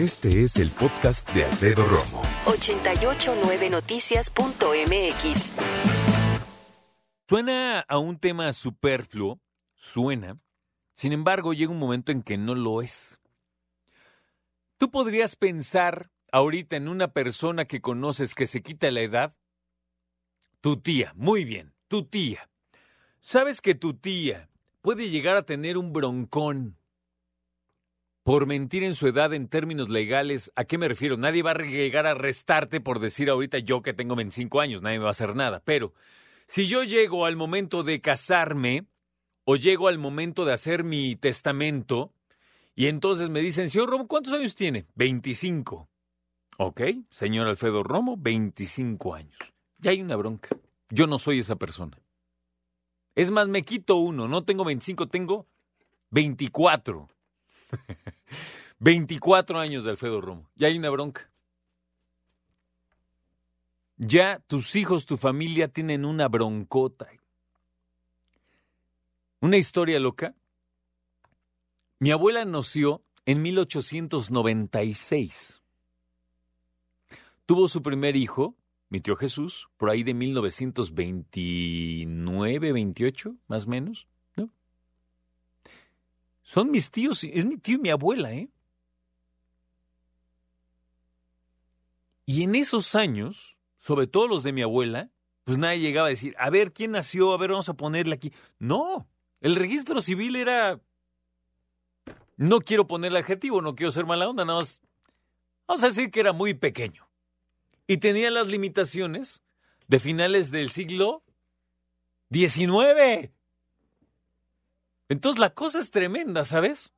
Este es el podcast de Alfredo Romo. 889noticias.mx. Suena a un tema superfluo, suena. Sin embargo, llega un momento en que no lo es. Tú podrías pensar ahorita en una persona que conoces que se quita la edad. Tu tía, muy bien, tu tía. Sabes que tu tía puede llegar a tener un broncón por mentir en su edad en términos legales, ¿a qué me refiero? Nadie va a llegar a arrestarte por decir ahorita yo que tengo 25 años, nadie me va a hacer nada. Pero si yo llego al momento de casarme o llego al momento de hacer mi testamento y entonces me dicen, señor Romo, ¿cuántos años tiene? 25. Ok, señor Alfredo Romo, 25 años. Ya hay una bronca. Yo no soy esa persona. Es más, me quito uno, no tengo 25, tengo 24. 24 años de Alfredo Romo. Ya hay una bronca. Ya tus hijos, tu familia tienen una broncota. Una historia loca. Mi abuela nació en 1896. Tuvo su primer hijo, mi tío Jesús, por ahí de 1929, 28, más o menos. Son mis tíos, es mi tío y mi abuela, ¿eh? Y en esos años, sobre todo los de mi abuela, pues nadie llegaba a decir, a ver, ¿quién nació? A ver, vamos a ponerle aquí. No, el registro civil era... No quiero poner el adjetivo, no quiero ser mala onda, nada más... Vamos a decir que era muy pequeño. Y tenía las limitaciones de finales del siglo XIX. Entonces la cosa es tremenda, ¿sabes?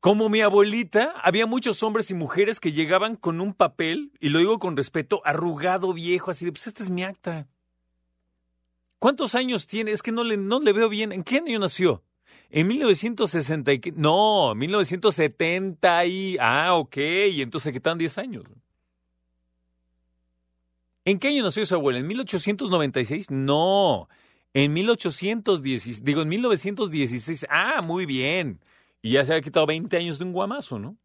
Como mi abuelita, había muchos hombres y mujeres que llegaban con un papel, y lo digo con respeto, arrugado, viejo, así de, pues este es mi acta. ¿Cuántos años tiene? Es que no le, no le veo bien. ¿En qué año nació? En 1960 y... No, 1970 y... Ah, ok, y entonces se quitan 10 años. ¿En qué año nació su abuela? ¿En 1896? No, en 1816, digo, en 1916, ah, muy bien. Y ya se había quitado 20 años de un guamazo, ¿no?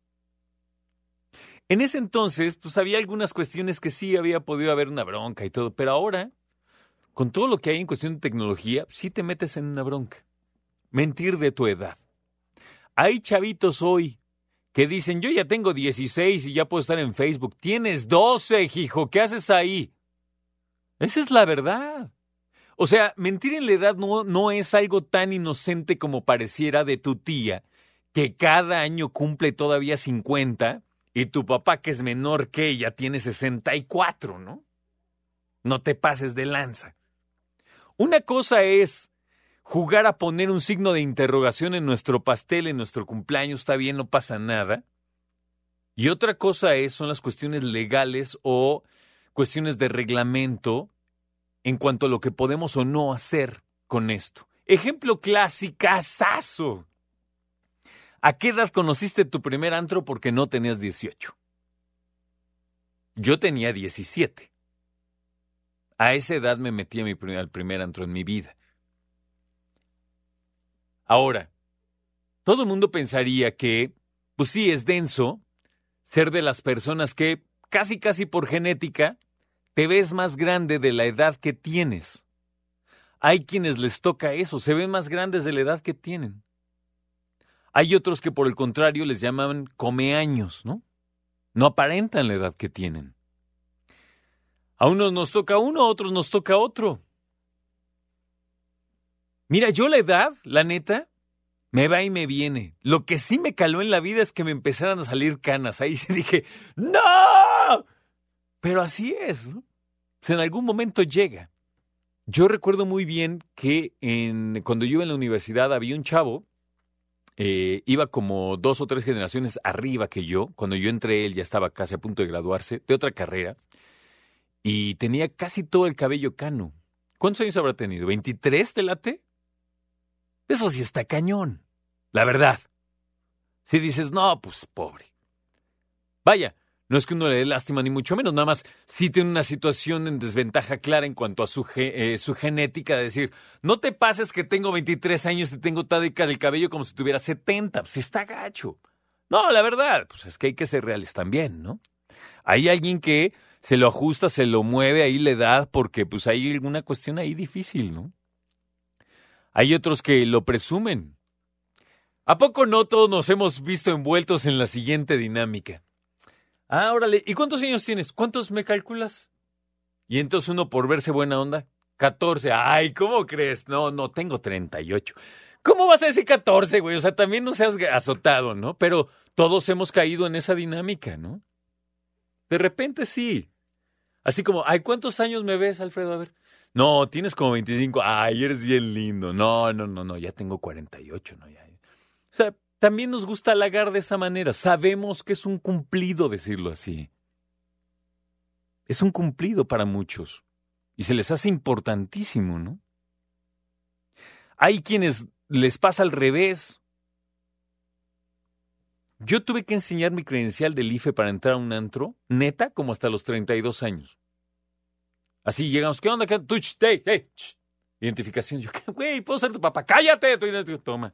En ese entonces, pues había algunas cuestiones que sí había podido haber una bronca y todo, pero ahora, con todo lo que hay en cuestión de tecnología, sí te metes en una bronca. Mentir de tu edad. Hay chavitos hoy que dicen, yo ya tengo 16 y ya puedo estar en Facebook. Tienes 12, hijo, ¿qué haces ahí? Esa es la verdad. O sea, mentir en la edad no, no es algo tan inocente como pareciera de tu tía, que cada año cumple todavía 50 y tu papá, que es menor que ella, tiene 64, ¿no? No te pases de lanza. Una cosa es jugar a poner un signo de interrogación en nuestro pastel, en nuestro cumpleaños, está bien, no pasa nada. Y otra cosa es, son las cuestiones legales o cuestiones de reglamento en cuanto a lo que podemos o no hacer con esto. Ejemplo clásico, ¿A qué edad conociste tu primer antro porque no tenías 18? Yo tenía 17. A esa edad me metí primer, al primer antro en mi vida. Ahora, todo el mundo pensaría que, pues sí, es denso ser de las personas que, casi casi por genética, te ves más grande de la edad que tienes. Hay quienes les toca eso, se ven más grandes de la edad que tienen. Hay otros que por el contrario les llaman comeaños, ¿no? No aparentan la edad que tienen. A unos nos toca uno, a otros nos toca otro. Mira, yo la edad, la neta, me va y me viene. Lo que sí me caló en la vida es que me empezaran a salir canas. Ahí sí dije, ¡No! Pero así es, ¿no? En algún momento llega. Yo recuerdo muy bien que cuando yo iba en la universidad había un chavo, eh, iba como dos o tres generaciones arriba que yo. Cuando yo entré, él ya estaba casi a punto de graduarse de otra carrera y tenía casi todo el cabello cano. ¿Cuántos años habrá tenido? ¿23 de late? Eso sí está cañón, la verdad. Si dices, no, pues pobre. Vaya, no es que uno le dé lástima ni mucho menos, nada más si tiene una situación en desventaja clara en cuanto a su, eh, genética, de decir, no te pases que tengo 23 años y tengo tádica del cabello como si tuviera 70, pues está gacho. No, la verdad, pues es que hay que ser reales también, ¿no? Hay alguien que se lo ajusta, se lo mueve ahí la edad porque pues hay alguna cuestión ahí difícil, ¿no? Hay otros que lo presumen. ¿A poco no todos nos hemos visto envueltos en la siguiente dinámica? Ah, órale, ¿y cuántos años tienes? ¿Cuántos me calculas? Y entonces uno por verse buena onda, 14. Ay, ¿cómo crees? No, no, tengo 38. ¿Cómo vas a decir 14, güey? O sea, también no seas azotado, ¿no? Pero todos hemos caído en esa dinámica, ¿no? De repente sí. Así como, ay, ¿cuántos años me ves, Alfredo? A ver. No, tienes como 25. Ay, eres bien lindo. No, no, no, no, ya tengo 48, ¿no? Ya. O sea, también nos gusta halagar de esa manera. Sabemos que es un cumplido decirlo así. Es un cumplido para muchos. Y se les hace importantísimo, ¿no? Hay quienes les pasa al revés. Yo tuve que enseñar mi credencial del IFE para entrar a un antro, neta, como hasta los 32 años. Así llegamos, ¿qué onda? Hey, Identificación. Yo, güey, ¿puedo ser tu papá? ¡Cállate! Toma.